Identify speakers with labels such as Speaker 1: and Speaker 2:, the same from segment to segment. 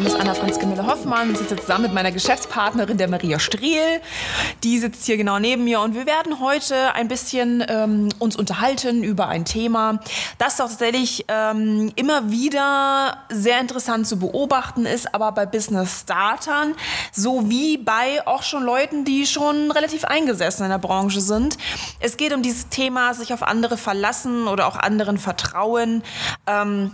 Speaker 1: Name ist Anna Franziska Müller-Hoffmann. Ich sitze zusammen mit meiner Geschäftspartnerin, der Maria Strehl. Die sitzt hier genau neben mir und wir werden heute ein bisschen ähm, uns unterhalten über ein Thema, das doch tatsächlich ähm, immer wieder sehr interessant zu beobachten ist, aber bei Business-Startern sowie bei auch schon Leuten, die schon relativ eingesessen in der Branche sind. Es geht um dieses Thema, sich auf andere verlassen oder auch anderen vertrauen. Ähm,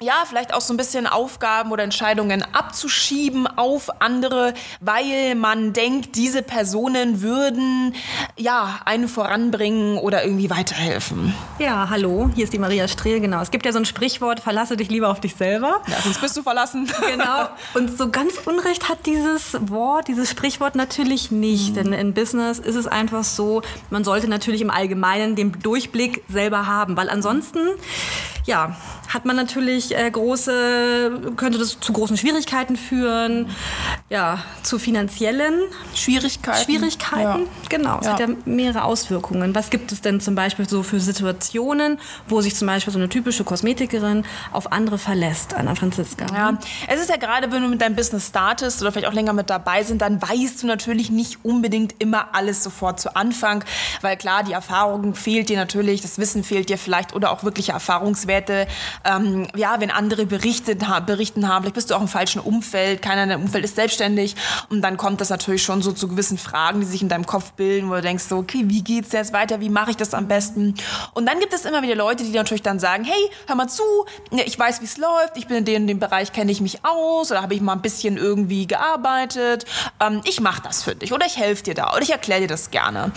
Speaker 1: ja, vielleicht auch so ein bisschen Aufgaben oder Entscheidungen abzuschieben auf andere, weil man denkt, diese Personen würden ja einen voranbringen oder irgendwie weiterhelfen.
Speaker 2: Ja, hallo, hier ist die Maria Strehl, genau. Es gibt ja so ein Sprichwort, verlasse dich lieber auf dich selber.
Speaker 1: Ja, sonst bist du verlassen.
Speaker 2: Genau. Und so ganz Unrecht hat dieses Wort, dieses Sprichwort natürlich nicht. Mhm. Denn in Business ist es einfach so, man sollte natürlich im Allgemeinen den Durchblick selber haben, weil ansonsten, ja, hat man natürlich äh, große, könnte das zu großen Schwierigkeiten führen, ja, zu finanziellen
Speaker 1: Schwierigkeiten.
Speaker 2: Schwierigkeiten, ja. genau. Es ja. hat ja mehrere Auswirkungen. Was gibt es denn zum Beispiel so für Situationen, wo sich zum Beispiel so eine typische Kosmetikerin auf andere verlässt, Anna Franziska?
Speaker 1: Ja, es ist ja gerade, wenn du mit deinem Business startest oder vielleicht auch länger mit dabei sind, dann weißt du natürlich nicht unbedingt immer alles sofort zu Anfang, weil klar, die Erfahrung fehlt dir natürlich, das Wissen fehlt dir vielleicht oder auch wirkliche Erfahrungswerte ähm, ja, wenn andere berichtet, berichten haben, vielleicht bist du auch im falschen Umfeld, keiner in deinem Umfeld ist selbstständig und dann kommt das natürlich schon so zu gewissen Fragen, die sich in deinem Kopf bilden, wo du denkst so, okay, wie geht's jetzt weiter, wie mache ich das am besten? Und dann gibt es immer wieder Leute, die natürlich dann sagen, hey, hör mal zu, ich weiß, wie es läuft, ich bin in dem, dem Bereich, kenne ich mich aus oder habe ich mal ein bisschen irgendwie gearbeitet, ähm, ich mache das für dich oder ich helfe dir da oder ich erkläre dir das gerne.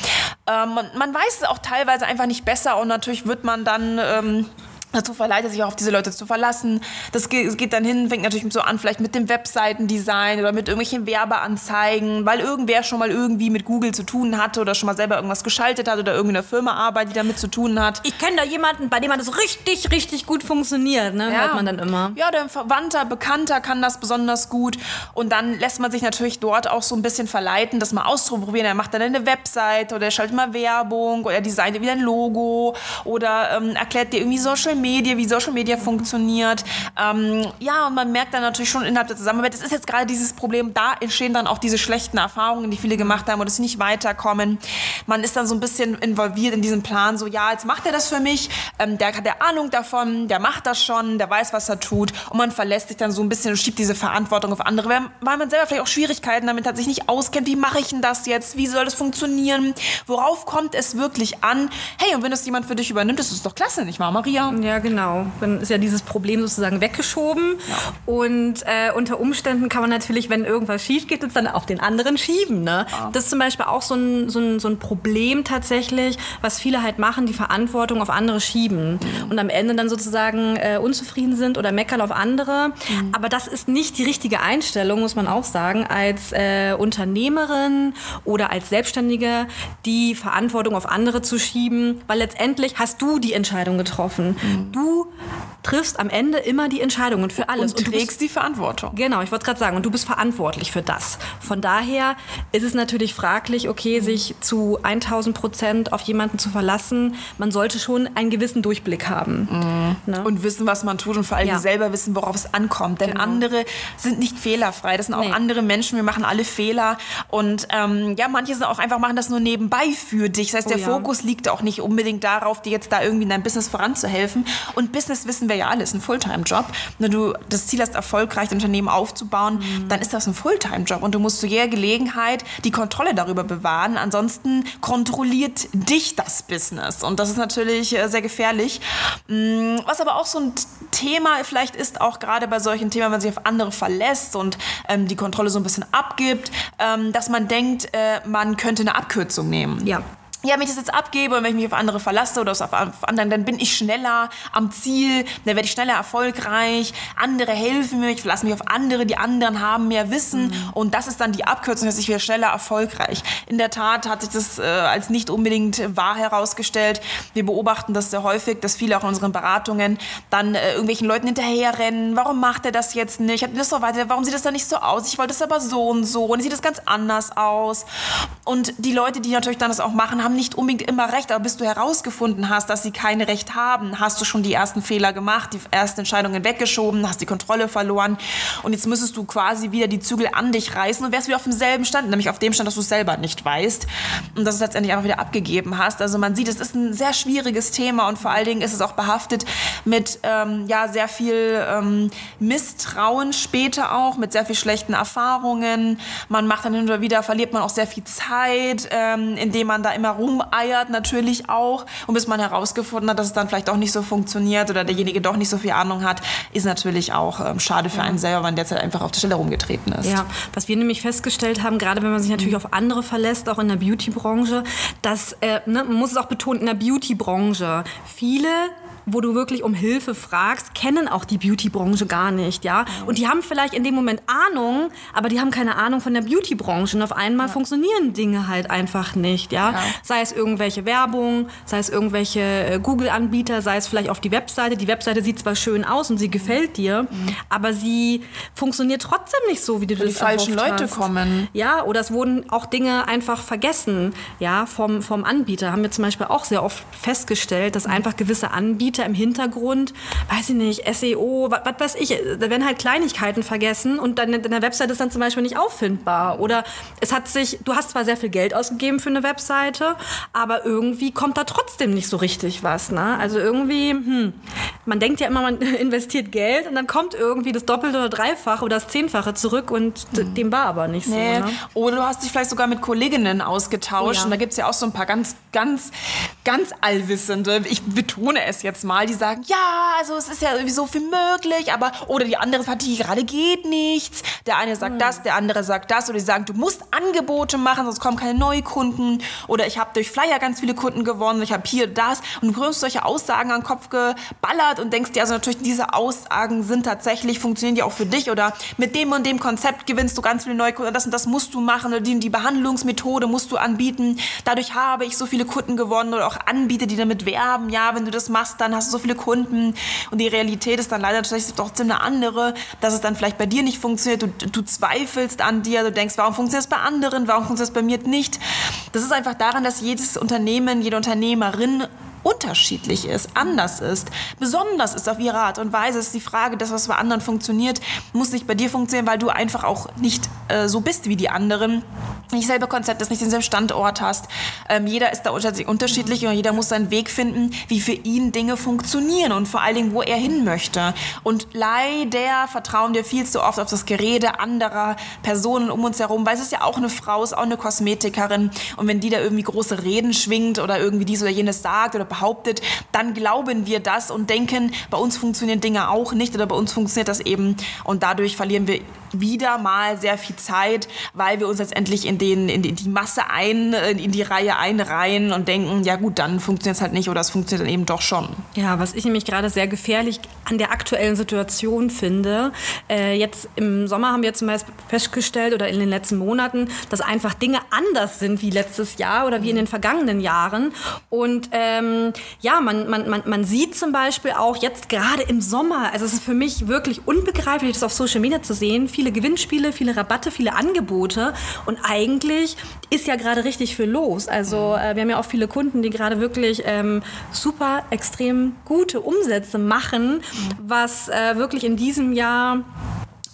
Speaker 1: Ähm, man, man weiß es auch teilweise einfach nicht besser und natürlich wird man dann... Ähm, dazu verleitet, sich auch auf diese Leute zu verlassen. Das geht dann hin, fängt natürlich so an, vielleicht mit dem Webseitendesign oder mit irgendwelchen Werbeanzeigen, weil irgendwer schon mal irgendwie mit Google zu tun hatte oder schon mal selber irgendwas geschaltet hat oder irgendeine Firma arbeitet, die damit zu tun hat.
Speaker 2: Ich kenne da jemanden, bei dem man das richtig, richtig gut funktioniert, ne?
Speaker 1: Ja. hört man dann immer. Ja, der Verwandter, Bekannter kann das besonders gut und dann lässt man sich natürlich dort auch so ein bisschen verleiten, das mal auszuprobieren. Er macht dann eine Website oder er schaltet mal Werbung oder er designt wieder ein Logo oder ähm, erklärt dir irgendwie Social Media, wie Social Media funktioniert. Ähm, ja, und man merkt dann natürlich schon innerhalb der Zusammenarbeit, es ist jetzt gerade dieses Problem, da entstehen dann auch diese schlechten Erfahrungen, die viele gemacht haben oder sie nicht weiterkommen. Man ist dann so ein bisschen involviert in diesen Plan, so ja, jetzt macht er das für mich, ähm, der hat der Ahnung davon, der macht das schon, der weiß, was er tut und man verlässt sich dann so ein bisschen und schiebt diese Verantwortung auf andere, weil man selber vielleicht auch Schwierigkeiten damit hat, sich nicht auskennt, wie mache ich denn das jetzt, wie soll das funktionieren, worauf kommt es wirklich an? Hey, und wenn das jemand für dich übernimmt, ist es doch klasse, nicht wahr, Maria?
Speaker 2: Ja, genau. Dann ist ja dieses Problem sozusagen weggeschoben. Ja. Und äh, unter Umständen kann man natürlich, wenn irgendwas schief geht, es dann auf den anderen schieben. Ne? Ja. Das ist zum Beispiel auch so ein, so, ein, so ein Problem tatsächlich, was viele halt machen, die Verantwortung auf andere schieben. Mhm. Und am Ende dann sozusagen äh, unzufrieden sind oder meckern auf andere. Mhm. Aber das ist nicht die richtige Einstellung, muss man auch sagen, als äh, Unternehmerin oder als Selbstständige die Verantwortung auf andere zu schieben, weil letztendlich hast du die Entscheidung getroffen. Mhm. Du triffst am Ende immer die Entscheidungen für alles.
Speaker 1: Und, und trägst bist, die Verantwortung.
Speaker 2: Genau, ich wollte gerade sagen, und du bist verantwortlich für das. Von daher ist es natürlich fraglich, okay, sich zu 1000 Prozent auf jemanden zu verlassen. Man sollte schon einen gewissen Durchblick haben.
Speaker 1: Mhm. Ne? Und wissen, was man tut und vor allem ja. selber wissen, worauf es ankommt. Denn genau. andere sind nicht fehlerfrei. Das sind auch nee. andere Menschen. Wir machen alle Fehler. Und ähm, ja, manche sind auch einfach, machen das nur nebenbei für dich. Das heißt, oh, der ja. Fokus liegt auch nicht unbedingt darauf, dir jetzt da irgendwie in deinem Business voranzuhelfen. Und Business wissen wir ja alle, ist ein Fulltime-Job. Wenn du das Ziel hast, erfolgreich Unternehmen aufzubauen, mhm. dann ist das ein Fulltime-Job. Und du musst zu jeder Gelegenheit die Kontrolle darüber bewahren. Ansonsten kontrolliert dich das Business. Und das ist natürlich äh, sehr gefährlich. Mm, was aber auch so ein Thema vielleicht ist, auch gerade bei solchen Themen, wenn man sich auf andere verlässt und ähm, die Kontrolle so ein bisschen abgibt, ähm, dass man denkt, äh, man könnte eine Abkürzung nehmen.
Speaker 2: Ja.
Speaker 1: Ja, wenn ich das jetzt abgebe und wenn ich mich auf andere verlasse oder auf anderen, dann bin ich schneller am Ziel, dann werde ich schneller erfolgreich, andere helfen mir, ich verlasse mich auf andere, die anderen haben mehr Wissen mhm. und das ist dann die Abkürzung, dass ich werde schneller erfolgreich. In der Tat hat sich das äh, als nicht unbedingt wahr herausgestellt. Wir beobachten das sehr häufig, dass viele auch in unseren Beratungen dann äh, irgendwelchen Leuten hinterherrennen. Warum macht er das jetzt nicht? Hat das so weiter? Warum sieht das dann nicht so aus? Ich wollte es aber so und so und sieht das ganz anders aus. Und die Leute, die natürlich dann das auch machen, haben nicht unbedingt immer recht, aber bis du herausgefunden hast, dass sie kein Recht haben, hast du schon die ersten Fehler gemacht, die ersten Entscheidungen weggeschoben, hast die Kontrolle verloren und jetzt müsstest du quasi wieder die Zügel an dich reißen und wärst wieder auf demselben Stand, nämlich auf dem Stand, dass du es selber nicht weißt und dass du es letztendlich einfach wieder abgegeben hast. Also man sieht, es ist ein sehr schwieriges Thema und vor allen Dingen ist es auch behaftet mit ähm, ja, sehr viel ähm, Misstrauen später auch, mit sehr viel schlechten Erfahrungen. Man macht dann hin und wieder, verliert man auch sehr viel Zeit, ähm, indem man da immer rumeiert natürlich auch. Und bis man herausgefunden hat, dass es dann vielleicht auch nicht so funktioniert oder derjenige doch nicht so viel Ahnung hat, ist natürlich auch ähm, schade für ja. einen selber, wenn derzeit einfach auf der Stelle rumgetreten ist.
Speaker 2: Ja, was wir nämlich festgestellt haben, gerade wenn man sich natürlich mhm. auf andere verlässt, auch in der Beauty-Branche, dass, äh, ne, man muss es auch betonen, in der Beauty-Branche viele wo du wirklich um Hilfe fragst, kennen auch die Beauty-Branche gar nicht, ja. Und die haben vielleicht in dem Moment Ahnung, aber die haben keine Ahnung von der Beauty-Branche. Und auf einmal ja. funktionieren Dinge halt einfach nicht, ja? ja. Sei es irgendwelche Werbung, sei es irgendwelche äh, Google-Anbieter, sei es vielleicht auf die Webseite. Die Webseite sieht zwar schön aus und sie gefällt dir, mhm. aber sie funktioniert trotzdem nicht so, wie du das
Speaker 1: Die falschen Leute hast. kommen.
Speaker 2: Ja, oder es wurden auch Dinge einfach vergessen, ja, vom, vom Anbieter. Haben wir zum Beispiel auch sehr oft festgestellt, dass einfach gewisse Anbieter Anbieter im Hintergrund, weiß ich nicht, SEO, was, weiß ich, da werden halt Kleinigkeiten vergessen und dann deine Webseite ist dann zum Beispiel nicht auffindbar. Oder es hat sich, du hast zwar sehr viel Geld ausgegeben für eine Webseite, aber irgendwie kommt da trotzdem nicht so richtig was. Ne? Also irgendwie, hm, man denkt ja immer, man investiert Geld und dann kommt irgendwie das Doppelte oder Dreifache oder das Zehnfache zurück und hm. dem war aber nicht nee. so. Ne?
Speaker 1: Oder du hast dich vielleicht sogar mit Kolleginnen ausgetauscht oh ja. und da gibt es ja auch so ein paar ganz, ganz, ganz allwissende, ich betone es jetzt mal, die sagen, ja, also es ist ja sowieso viel möglich, aber oder die andere Partie gerade geht nichts. Der eine sagt mhm. das, der andere sagt das oder die sagen, du musst Angebote machen, sonst kommen keine Neukunden oder ich habe durch Flyer ganz viele Kunden gewonnen, ich habe hier das und du bekommst solche Aussagen an den Kopf geballert und denkst dir, also natürlich diese Aussagen sind tatsächlich, funktionieren die auch für dich oder mit dem und dem Konzept gewinnst du ganz viele Neukunden, das und das musst du machen oder die, die Behandlungsmethode musst du anbieten. Dadurch habe ich so viele Kunden gewonnen oder auch Anbieter, die damit werben, ja, wenn du das machst, dann hast du so viele Kunden und die Realität ist dann leider trotzdem eine andere, dass es dann vielleicht bei dir nicht funktioniert, du, du zweifelst an dir, du denkst, warum funktioniert es bei anderen, warum funktioniert es bei mir nicht. Das ist einfach daran, dass jedes Unternehmen, jede Unternehmerin unterschiedlich ist, anders ist, besonders ist auf ihre Art und Weise. Ist die Frage, das, was bei anderen funktioniert, muss nicht bei dir funktionieren, weil du einfach auch nicht äh, so bist wie die anderen. Nicht selber Konzept ist, nicht denselben Standort hast. Ähm, jeder ist da unterschiedlich und jeder muss seinen Weg finden, wie für ihn Dinge funktionieren und vor allen Dingen, wo er hin möchte. Und leider vertrauen wir viel zu oft auf das Gerede anderer Personen um uns herum, weil es ist ja auch eine Frau, ist auch eine Kosmetikerin und wenn die da irgendwie große Reden schwingt oder irgendwie dies oder jenes sagt oder behauptet, dann glauben wir das und denken, bei uns funktionieren Dinge auch nicht oder bei uns funktioniert das eben und dadurch verlieren wir wieder mal sehr viel Zeit, weil wir uns letztendlich in, den, in die Masse ein, in die Reihe einreihen und denken, ja gut, dann funktioniert es halt nicht oder es funktioniert dann eben doch schon.
Speaker 2: Ja, was ich nämlich gerade sehr gefährlich an der aktuellen Situation finde, äh, jetzt im Sommer haben wir zum Beispiel festgestellt oder in den letzten Monaten, dass einfach Dinge anders sind wie letztes Jahr oder wie in den vergangenen Jahren und ähm, ja, man, man, man, man sieht zum Beispiel auch jetzt gerade im Sommer, also es ist für mich wirklich unbegreiflich, das auf Social Media zu sehen, viele Gewinnspiele, viele Rabatte, viele Angebote. Und eigentlich ist ja gerade richtig viel los. Also äh, wir haben ja auch viele Kunden, die gerade wirklich ähm, super, extrem gute Umsätze machen, was äh, wirklich in diesem Jahr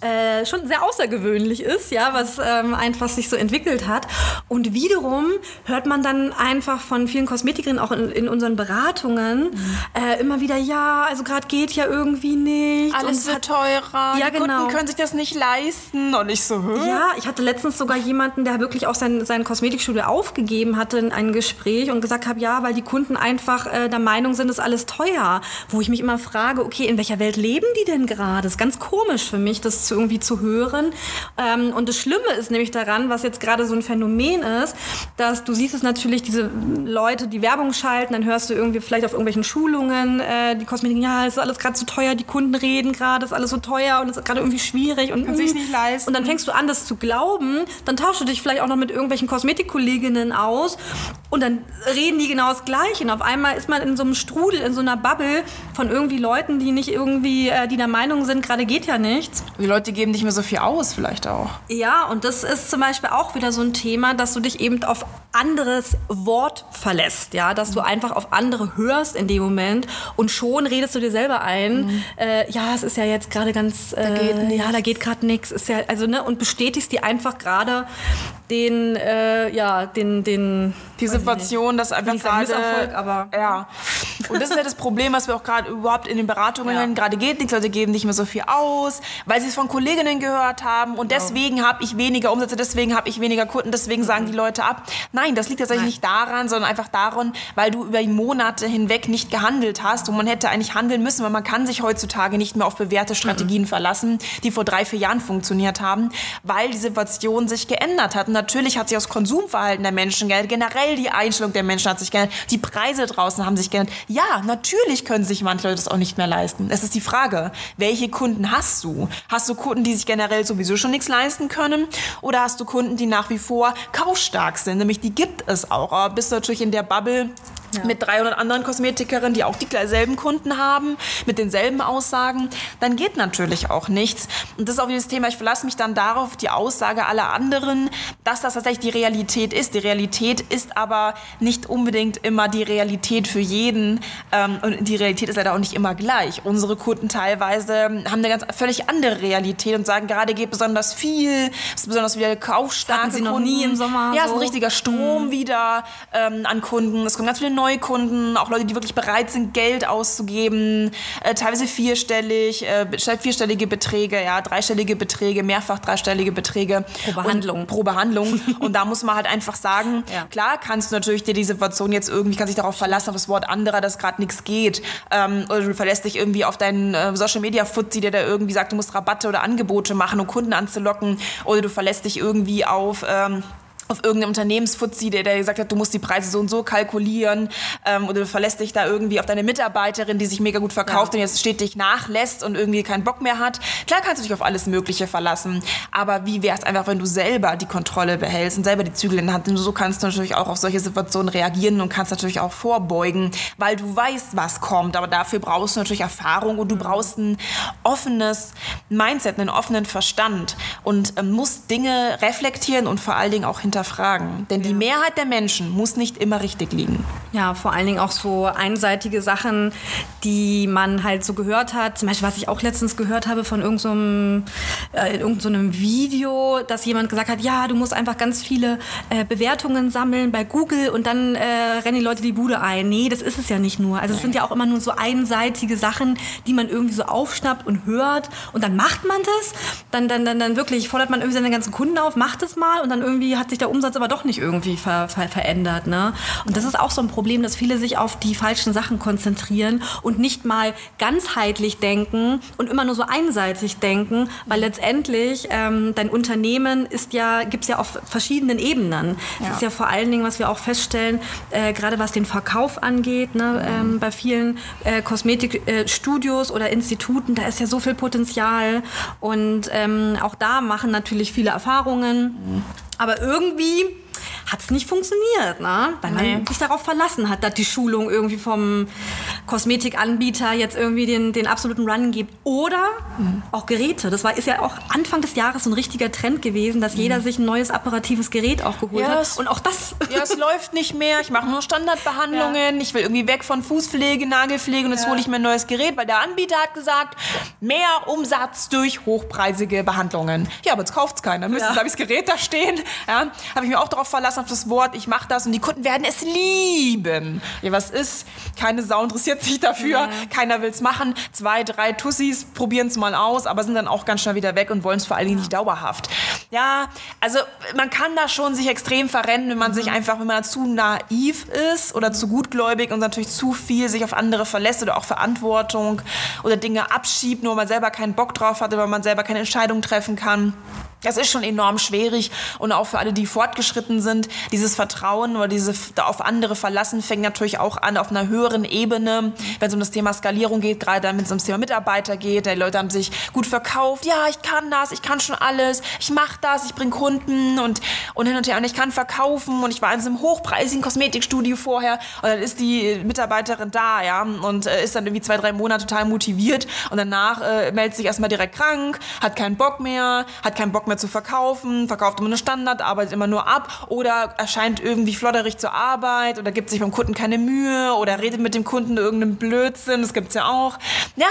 Speaker 2: äh, schon sehr außergewöhnlich ist, ja, was ähm, einfach sich so entwickelt hat. Und wiederum hört man dann einfach von vielen Kosmetikerinnen auch in, in unseren Beratungen mhm. äh, immer wieder, ja, also gerade geht ja irgendwie nicht.
Speaker 1: Alles wird teurer.
Speaker 2: Ja,
Speaker 1: die
Speaker 2: genau.
Speaker 1: Kunden können sich das nicht leisten. Und ich so, Hö?
Speaker 2: Ja, ich hatte letztens sogar jemanden, der wirklich auch sein, sein Kosmetikstudio aufgegeben hatte in einem Gespräch und gesagt hat, ja, weil die Kunden einfach äh, der Meinung sind, ist alles teuer. Wo ich mich immer frage, okay, in welcher Welt leben die denn gerade? Das ist ganz komisch für mich, das zu irgendwie zu hören. Ähm, und das Schlimme ist nämlich daran, was jetzt gerade so ein Phänomen ist, dass du siehst es natürlich, diese Leute, die Werbung schalten, dann hörst du irgendwie vielleicht auf irgendwelchen Schulungen, äh, die Kosmetik, ja, es ist alles gerade zu teuer, die Kunden reden gerade, es ist alles so teuer und es ist gerade irgendwie schwierig und
Speaker 1: Kann sich's nicht leisten.
Speaker 2: Und dann fängst du an, das zu glauben, dann tauschst du dich vielleicht auch noch mit irgendwelchen Kosmetikkolleginnen aus und dann reden die genau das Gleiche. Und auf einmal ist man in so einem Strudel, in so einer Bubble von irgendwie Leuten, die nicht irgendwie, äh, die der Meinung sind, gerade geht ja nichts.
Speaker 1: Die Leute geben nicht mehr so viel aus, vielleicht auch.
Speaker 2: Ja, und das ist zum Beispiel auch wieder so ein Thema, dass du dich eben auf anderes Wort verlässt, ja, dass du einfach auf andere hörst in dem Moment und schon redest du dir selber ein,
Speaker 1: Mhm.
Speaker 2: äh, ja, es ist ja jetzt gerade ganz, äh,
Speaker 1: geht
Speaker 2: ja, da geht gerade nichts, ist ja, also ne, und bestätigst dir einfach gerade den, äh, ja, den, den,
Speaker 1: Die Situation, dass einfach gerade
Speaker 2: Misserfolg, aber-
Speaker 1: ja. Und das ist ja das Problem, was wir auch gerade überhaupt in den Beratungen
Speaker 2: Ja.
Speaker 1: Gerade geht nichts, Leute geben nicht mehr so viel aus, weil sie es von Kolleginnen gehört haben und deswegen habe ich weniger Umsätze, deswegen habe ich weniger Kunden, deswegen sagen die Leute ab. Nein, das liegt tatsächlich nicht daran, sondern einfach daran, weil du über die Monate hinweg nicht gehandelt hast und man hätte eigentlich handeln müssen, weil man kann sich heutzutage nicht mehr auf bewährte Strategien verlassen, die vor drei, vier Jahren funktioniert haben, weil die Situation sich geändert hat. Natürlich hat sich das Konsumverhalten der Menschen geändert, generell die Einstellung der Menschen hat sich geändert, die Preise draußen haben sich geändert. Ja, natürlich können sich manche Leute das auch nicht mehr leisten. Es ist die Frage, welche Kunden hast du? Hast du Kunden, die sich generell sowieso schon nichts leisten können? Oder hast du Kunden, die nach wie vor kaufstark sind? Nämlich die gibt es auch. Aber bist du natürlich in der Bubble mit 300 anderen Kosmetikerinnen, die auch dieselben Kunden haben, mit denselben Aussagen, dann geht natürlich auch nichts. Und das ist auch dieses Thema, ich verlasse mich dann darauf, die Aussage aller anderen, dass das tatsächlich die Realität ist. Die Realität ist aber nicht unbedingt immer die Realität für jeden. Ähm, und die Realität ist leider auch nicht immer gleich. Unsere Kunden teilweise haben eine ganz völlig andere Realität und sagen, gerade geht besonders viel, ist besonders wieder kaufstarke
Speaker 2: Hatten sie noch
Speaker 1: Kunden.
Speaker 2: nie im Sommer
Speaker 1: Ja, es ist
Speaker 2: so.
Speaker 1: ein richtiger Strom wieder ähm, an Kunden. Es kommen ganz viele Neukunden, auch Leute, die wirklich bereit sind, Geld auszugeben, äh, teilweise vierstellig, äh, vierstellige Beträge, ja, dreistellige Beträge, mehrfach dreistellige Beträge.
Speaker 2: Pro Behandlung.
Speaker 1: Und, pro Behandlung. Und da muss man halt einfach sagen,
Speaker 2: Ja.
Speaker 1: klar kannst du natürlich dir die Situation jetzt irgendwie, kannst dich darauf verlassen, auf das Wort anderer, dass gerade nichts geht. Ähm, oder du verlässt dich irgendwie auf deinen äh, Social Media Fuzzi, der da irgendwie sagt, du musst Rabatte oder Angebote machen, um Kunden anzulocken. Oder du verlässt dich irgendwie auf... Ähm, auf irgendeinem Unternehmensfuzzi, der, der gesagt hat, du musst die Preise so und so kalkulieren ähm, oder du verlässt dich da irgendwie auf deine Mitarbeiterin, die sich mega gut verkauft
Speaker 2: Ja.
Speaker 1: und jetzt stetig nachlässt und irgendwie keinen Bock mehr hat. Klar kannst du dich auf alles Mögliche verlassen, aber wie wäre es einfach, wenn du selber die Kontrolle behältst und selber die Zügel in der Hand nimmst? So kannst du natürlich auch auf solche Situationen reagieren und kannst natürlich auch vorbeugen, weil du weißt, was kommt, aber dafür brauchst du natürlich Erfahrung und du brauchst ein offenes Mindset, einen offenen Verstand und ähm, musst Dinge reflektieren und vor allen Dingen auch hinterfragen. Denn die Mehrheit der Menschen muss nicht immer richtig liegen.
Speaker 2: Ja, vor allen Dingen auch so einseitige Sachen, die man halt so gehört hat. Zum Beispiel, was ich auch letztens gehört habe von irgendeinem so äh, irgend so einem Video, dass jemand gesagt hat, ja, du musst einfach ganz viele äh, Bewertungen sammeln bei Google und dann äh, rennen die Leute die Bude ein. Nee, das ist es ja nicht nur. Also es sind ja auch immer nur so einseitige Sachen, die man irgendwie so aufschnappt und hört und dann macht man das. Dann, dann, dann, dann wirklich fordert man irgendwie seine ganzen Kunden auf, macht es mal und dann irgendwie hat sich der Umsatz aber doch nicht irgendwie ver, ver, verändert. Ne? Und das ist auch so ein Problem, dass viele sich auf die falschen Sachen konzentrieren und nicht mal ganzheitlich denken und immer nur so einseitig denken, weil letztendlich ähm, dein Unternehmen ist ja, gibt es ja auf verschiedenen Ebenen. Das
Speaker 1: Ja.
Speaker 2: ist ja vor allen Dingen, was wir auch feststellen, äh, gerade was den Verkauf angeht, ne, ähm, bei vielen äh, Kosmetikstudios oder Instituten, da ist ja so viel Potenzial und ähm, auch da machen natürlich viele Erfahrungen. Aber irgendwie hat es nicht funktioniert, ne? weil man
Speaker 1: Nee.
Speaker 2: sich darauf verlassen hat, dass die Schulung irgendwie vom Kosmetikanbieter jetzt irgendwie den, den absoluten Run gibt. Oder auch Geräte. Das war, ist ja auch Anfang des Jahres so ein richtiger Trend gewesen, dass jeder sich ein neues apparatives Gerät auch geholt
Speaker 1: Ja,
Speaker 2: hat. Und auch das
Speaker 1: Ja, es läuft nicht mehr. Ich mache nur Standardbehandlungen. Ich will irgendwie weg von Fußpflege, Nagelpflege und jetzt hole ich mir ein neues Gerät, weil der Anbieter hat gesagt, mehr Umsatz durch hochpreisige Behandlungen. Ja, aber jetzt kauft es keiner. Müssen
Speaker 2: Ja.
Speaker 1: habe ich das Gerät da stehen. Ja, habe ich mir auch darauf verlassen. Verlassen auf das Wort, ich mache das und die Kunden werden es lieben. Ja, was ist? Keine Sau interessiert sich dafür, ja. keiner will es machen. Zwei, drei Tussis probieren es mal aus, aber sind dann auch ganz schnell wieder weg und wollen es vor allen Dingen nicht dauerhaft. Ja, also man kann da schon sich extrem verrennen, wenn man mhm. sich einfach, wenn man zu naiv ist oder zu gutgläubig und natürlich zu viel sich auf andere verlässt oder auch Verantwortung oder Dinge abschiebt, nur weil man selber keinen Bock drauf hat oder weil man selber keine Entscheidung treffen kann. Das ist schon enorm schwierig und auch für alle, die fortgeschritten sind, dieses Vertrauen oder diese auf andere verlassen fängt natürlich auch an auf einer höheren Ebene, wenn es um das Thema Skalierung geht, gerade dann, wenn es ums Thema Mitarbeiter geht. Die Leute haben sich gut verkauft. Ja, ich kann das, ich kann schon alles, ich mache das, ich bringe Kunden und, und hin und her und ich kann verkaufen und ich war in einem hochpreisigen Kosmetikstudio vorher und dann ist die Mitarbeiterin da, ja, und äh, ist dann irgendwie zwei, drei Monate total motiviert und danach äh, meldet sich erstmal direkt krank, hat keinen Bock mehr, hat keinen Bock mehr mehr zu verkaufen, verkauft immer nur Standard, arbeitet immer nur ab oder erscheint irgendwie flodderig zur Arbeit oder gibt sich beim Kunden keine Mühe oder redet mit dem Kunden irgendeinen Blödsinn, das gibt es ja auch. Ja,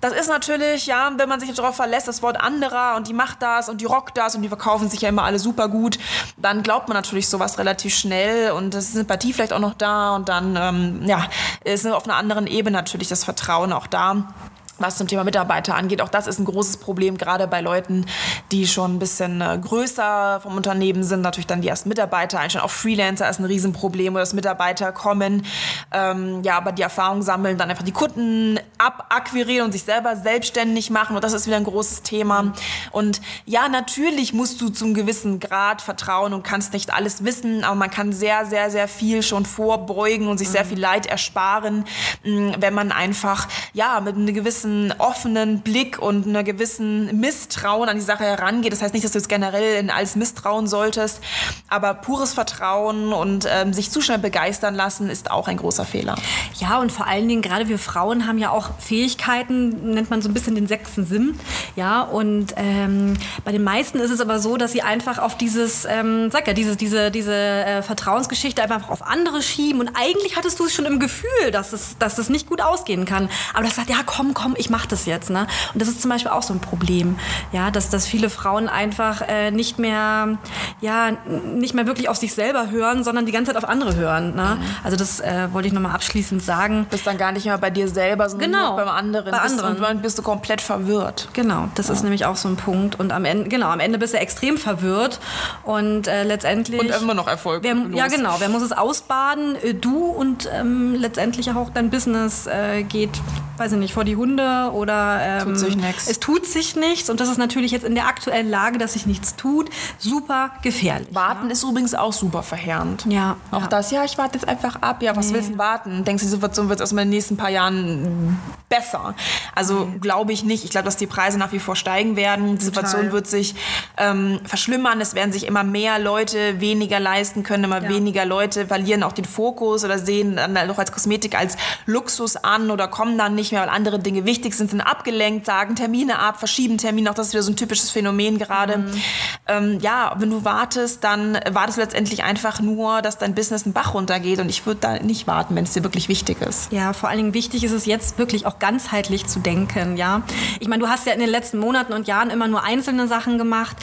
Speaker 1: das ist natürlich, ja, wenn man sich darauf verlässt, das Wort anderer und die macht das und die rockt das und die verkaufen sich ja immer alle super gut, dann glaubt man natürlich sowas relativ schnell und es ist Sympathie vielleicht auch noch da und dann, ähm, ja, ist auf einer anderen Ebene natürlich das Vertrauen auch da was zum Thema Mitarbeiter angeht. Auch das ist ein großes Problem, gerade bei Leuten, die schon ein bisschen äh, größer vom Unternehmen sind. Natürlich dann die ersten Mitarbeiter einstellen. Auch Freelancer ist ein Riesenproblem, wo das Mitarbeiter kommen, ähm, ja, aber die Erfahrung sammeln, dann einfach die Kunden abakquirieren und sich selber selbstständig machen. Und das ist wieder ein großes Thema. Und ja, natürlich musst du zum gewissen Grad vertrauen und kannst nicht alles wissen, aber man kann sehr, sehr, sehr viel schon vorbeugen und sich sehr mhm. viel Leid ersparen, wenn man einfach, ja, mit einer gewissen offenen Blick und einer gewissen Misstrauen an die Sache herangeht. Das heißt nicht, dass du jetzt generell in alles misstrauen solltest, aber pures Vertrauen und ähm, sich zu schnell begeistern lassen ist auch ein großer Fehler.
Speaker 2: Ja, und vor allen Dingen, gerade wir Frauen haben ja auch Fähigkeiten, nennt man so ein bisschen den sechsten Sinn. Ja, und ähm, bei den meisten ist es aber so, dass sie einfach auf dieses, ähm, sag ja, diese, diese, diese äh, Vertrauensgeschichte einfach auf andere schieben und eigentlich hattest du es schon im Gefühl, dass es, dass es nicht gut ausgehen kann. Aber das sagt, ja, komm, komm, ich mache das jetzt. Ne? Und das ist zum Beispiel auch so ein Problem, ja, dass, dass viele Frauen einfach äh, nicht mehr, ja, nicht mehr wirklich auf sich selber hören, sondern die ganze Zeit auf andere hören. Ne? Mhm. Also das äh, wollte ich nochmal abschließend sagen.
Speaker 1: Bist dann gar nicht mehr bei dir selber, sondern
Speaker 2: genau,
Speaker 1: beim anderen.
Speaker 2: Bei anderen.
Speaker 1: Bist, bist du komplett verwirrt.
Speaker 2: Genau, das ja. ist nämlich auch so ein Punkt. Und am Ende, genau, am Ende bist du extrem verwirrt und äh, letztendlich.
Speaker 1: Und immer noch Erfolg.
Speaker 2: Wer, ja, genau. Wer muss es ausbaden? Äh, du und ähm, letztendlich auch dein Business äh, geht, weiß ich nicht, vor die Hunde oder
Speaker 1: ähm, tut sich nichts.
Speaker 2: es tut sich nichts. Und das ist natürlich jetzt in der aktuellen Lage, dass sich nichts tut, super gefährlich.
Speaker 1: Warten ja. ist übrigens auch super verheerend.
Speaker 2: Ja.
Speaker 1: Auch
Speaker 2: ja.
Speaker 1: das, ja, ich warte jetzt einfach ab. Ja, was nee. willst du warten? Denkst du, die Situation wird erstmal in den nächsten paar Jahren besser? Also nee. glaube ich nicht. Ich glaube, dass die Preise nach wie vor steigen werden. Die Situation Total. wird sich ähm, verschlimmern. Es werden sich immer mehr Leute weniger leisten können. Immer ja. weniger Leute verlieren auch den Fokus oder sehen dann noch als Kosmetik als Luxus an oder kommen dann nicht mehr, weil andere Dinge wichtig sind, sind abgelenkt, sagen Termine ab, verschieben Termine. Auch das ist wieder so ein typisches Phänomen gerade. Mhm. Ähm, ja, wenn du wartest, dann wartest du letztendlich einfach nur, dass dein Business einen Bach runtergeht. Und ich würde da nicht warten, wenn es dir wirklich wichtig ist.
Speaker 2: Ja, vor allen Dingen wichtig ist es jetzt wirklich auch ganzheitlich zu denken. Ja, ich meine, du hast ja in den letzten Monaten und Jahren immer nur einzelne Sachen gemacht.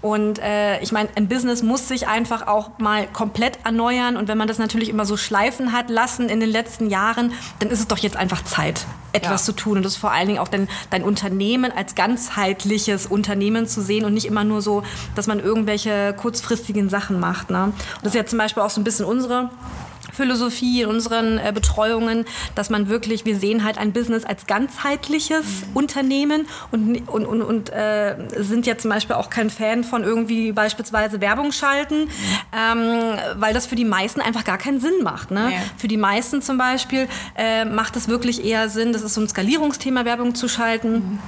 Speaker 2: Und äh, ich meine, ein Business muss sich einfach auch mal komplett erneuern. Und wenn man das natürlich immer so schleifen hat lassen in den letzten Jahren, dann ist es doch jetzt einfach Zeit, etwas ja. zu tun. Und das ist vor allen Dingen auch dein, dein Unternehmen als ganzheitliches Unternehmen zu sehen und nicht immer nur so, dass man irgendwelche kurzfristigen Sachen macht. Ne? Und das ist ja zum Beispiel auch so ein bisschen unsere Philosophie in unseren äh, Betreuungen, dass man wirklich, wir sehen halt ein Business als ganzheitliches mhm. Unternehmen und, und, und, und äh, sind ja zum Beispiel auch kein Fan von irgendwie beispielsweise Werbung schalten, mhm. ähm, weil das für die meisten einfach gar keinen Sinn macht. Ne? Ja. Für die meisten zum Beispiel äh, macht es wirklich eher Sinn, das ist so ein Skalierungsthema, Werbung zu schalten. Mhm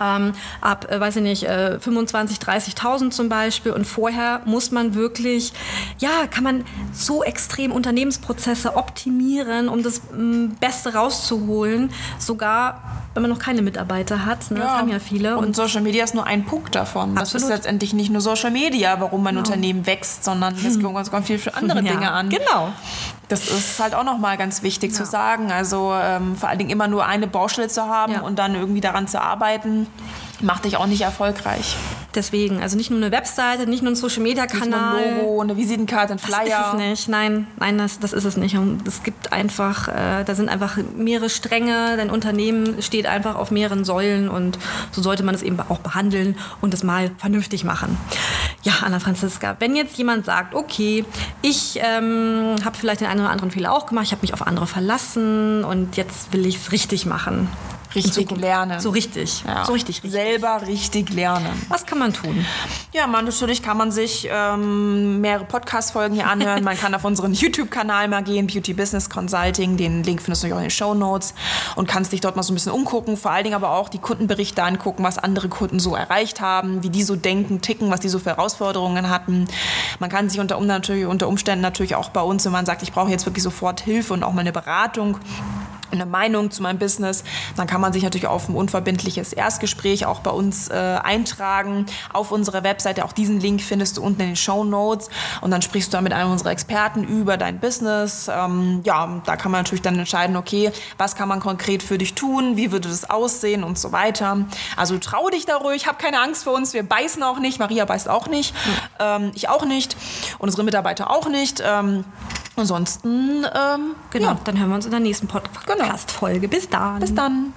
Speaker 2: ähm, ab, äh, weiß ich nicht, äh, 25, 30.000 zum Beispiel. Und vorher muss man wirklich, ja, kann man so extrem Unternehmensprozesse optimieren, um das m, Beste rauszuholen. Sogar, wenn man noch keine Mitarbeiter hat. Ne? Ja. Das haben ja viele.
Speaker 1: Und, und, Social Media ist nur ein Punkt davon. Absolut. Das ist letztendlich nicht nur Social Media, warum mein genau. Unternehmen wächst, sondern es hm. kommt ganz viel für andere ja, Dinge an.
Speaker 2: Genau.
Speaker 1: Das ist halt auch nochmal ganz wichtig ja. zu sagen. Also ähm, vor allen Dingen immer nur eine Baustelle zu haben ja. und dann irgendwie daran zu arbeiten, macht dich auch nicht erfolgreich.
Speaker 2: Deswegen, also nicht nur eine Webseite, nicht nur ein Social Media Kanal.
Speaker 1: Nicht nur ein Logo, eine Visitenkarte, ein Flyer.
Speaker 2: Das ist es nicht. Nein, nein, das, das ist es nicht. Und es gibt einfach, äh, da sind einfach mehrere Stränge. Dein Unternehmen steht einfach auf mehreren Säulen und so sollte man es eben auch behandeln und es mal vernünftig machen. Ja, Anna Franziska, wenn jetzt jemand sagt, okay, ich ähm, habe vielleicht den einen oder anderen Fehler auch gemacht, ich habe mich auf andere verlassen und jetzt will ich es richtig machen
Speaker 1: richtig lernen.
Speaker 2: So richtig.
Speaker 1: Ja.
Speaker 2: So richtig,
Speaker 1: richtig. Selber richtig lernen.
Speaker 2: Was kann man tun?
Speaker 1: Ja, man, natürlich kann man sich ähm, mehrere Podcast-Folgen hier anhören. man kann auf unseren YouTube-Kanal mal gehen, Beauty Business Consulting. Den Link findest du auch in den Show Notes und kannst dich dort mal so ein bisschen umgucken. Vor allen Dingen aber auch die Kundenberichte angucken, was andere Kunden so erreicht haben, wie die so denken, ticken, was die so für Herausforderungen hatten. Man kann sich unter, natürlich, unter Umständen natürlich auch bei uns, wenn man sagt, ich brauche jetzt wirklich sofort Hilfe und auch mal eine Beratung, eine Meinung zu meinem Business, dann kann man sich natürlich auf ein unverbindliches Erstgespräch auch bei uns äh, eintragen auf unserer Webseite. Auch diesen Link findest du unten in den Show Notes und dann sprichst du dann mit einem unserer Experten über dein Business. Ähm, ja, da kann man natürlich dann entscheiden, okay, was kann man konkret für dich tun, wie würde das aussehen und so weiter. Also trau dich da ruhig, hab keine Angst vor uns, wir beißen auch nicht, Maria beißt auch nicht, mhm. ähm, ich auch nicht, unsere Mitarbeiter auch nicht. Ähm, Ansonsten, ähm,
Speaker 2: genau, ja. dann hören wir uns in der nächsten Podcast-Folge. Bis dann.
Speaker 1: Bis dann.